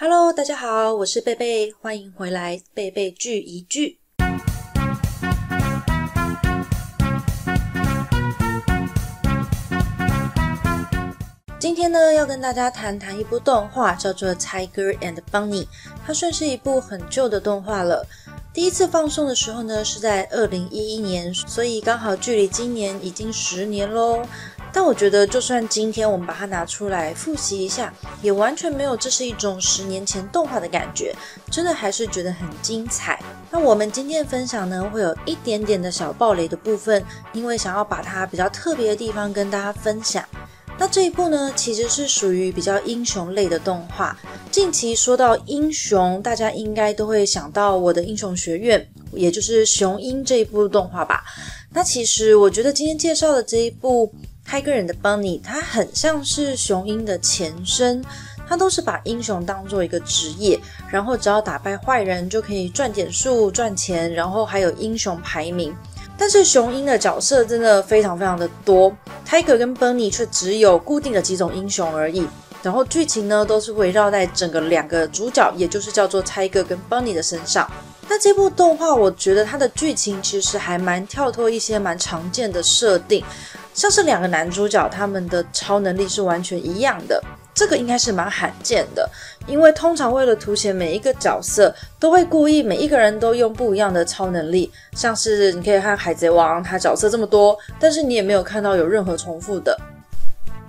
Hello，大家好，我是贝贝，欢迎回来，贝贝聚一聚。今天呢，要跟大家谈谈一部动画，叫做《Tiger and Bunny》，它算是一部很旧的动画了。第一次放送的时候呢，是在二零一一年，所以刚好距离今年已经十年喽。但我觉得，就算今天我们把它拿出来复习一下，也完全没有这是一种十年前动画的感觉，真的还是觉得很精彩。那我们今天的分享呢，会有一点点的小暴雷的部分，因为想要把它比较特别的地方跟大家分享。那这一部呢，其实是属于比较英雄类的动画。近期说到英雄，大家应该都会想到我的英雄学院，也就是雄鹰这一部动画吧。那其实我觉得今天介绍的这一部。开个人的 Bunny，它很像是雄鹰的前身，它都是把英雄当做一个职业，然后只要打败坏人就可以赚点数、赚钱，然后还有英雄排名。但是雄鹰的角色真的非常非常的多，Tiger 跟 Bunny 却只有固定的几种英雄而已。然后剧情呢都是围绕在整个两个主角，也就是叫做 Tiger 跟 Bunny 的身上。那这部动画，我觉得它的剧情其实还蛮跳脱一些蛮常见的设定。像是两个男主角，他们的超能力是完全一样的，这个应该是蛮罕见的。因为通常为了凸显每一个角色，都会故意每一个人都用不一样的超能力。像是你可以看《海贼王》，他角色这么多，但是你也没有看到有任何重复的。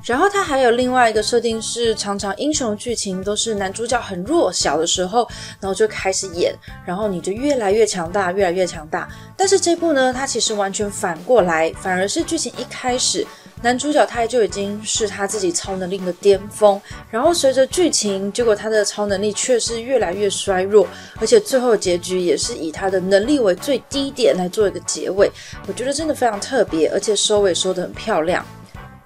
然后它还有另外一个设定是，常常英雄剧情都是男主角很弱小的时候，然后就开始演，然后你就越来越强大，越来越强大。但是这部呢，它其实完全反过来，反而是剧情一开始，男主角他就已经是他自己超能力的巅峰，然后随着剧情，结果他的超能力却是越来越衰弱，而且最后结局也是以他的能力为最低点来做一个结尾。我觉得真的非常特别，而且收尾收得很漂亮。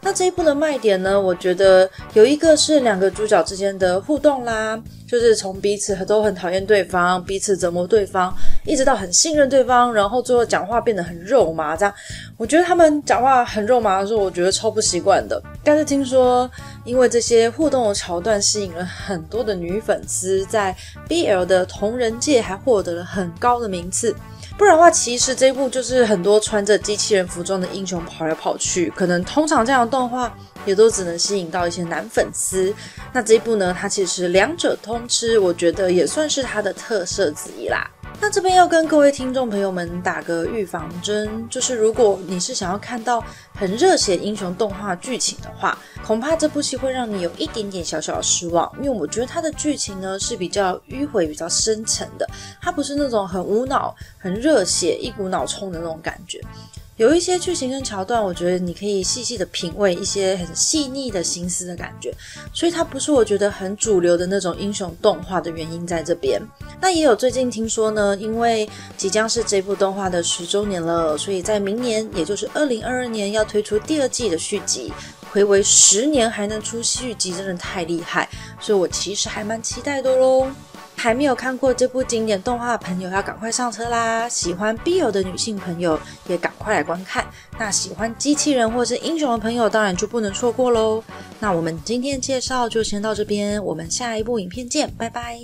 那这一部的卖点呢？我觉得有一个是两个主角之间的互动啦，就是从彼此都很讨厌对方，彼此折磨对方，一直到很信任对方，然后最后讲话变得很肉麻。这样，我觉得他们讲话很肉麻的时候，我觉得超不习惯的。但是听说，因为这些互动的桥段吸引了很多的女粉丝，在 BL 的同人界还获得了很高的名次。不然的话，其实这一部就是很多穿着机器人服装的英雄跑来跑去，可能通常这样的动画也都只能吸引到一些男粉丝。那这一部呢，它其实两者通吃，我觉得也算是它的特色之一啦。那这边要跟各位听众朋友们打个预防针，就是如果你是想要看到很热血英雄动画剧情的话，恐怕这部戏会让你有一点点小小的失望，因为我觉得它的剧情呢是比较迂回、比较深沉的，它不是那种很无脑、很热血、一股脑冲的那种感觉。有一些剧情跟桥段，我觉得你可以细细的品味一些很细腻的心思的感觉，所以它不是我觉得很主流的那种英雄动画的原因在这边。那也有最近听说呢，因为即将是这部动画的十周年了，所以在明年，也就是二零二二年要推出第二季的续集，回违十年还能出续集，真的太厉害，所以我其实还蛮期待的喽。还没有看过这部经典动画的朋友，要赶快上车啦！喜欢 BL 的女性朋友也赶快来观看。那喜欢机器人或是英雄的朋友，当然就不能错过喽。那我们今天介绍就先到这边，我们下一部影片见，拜拜。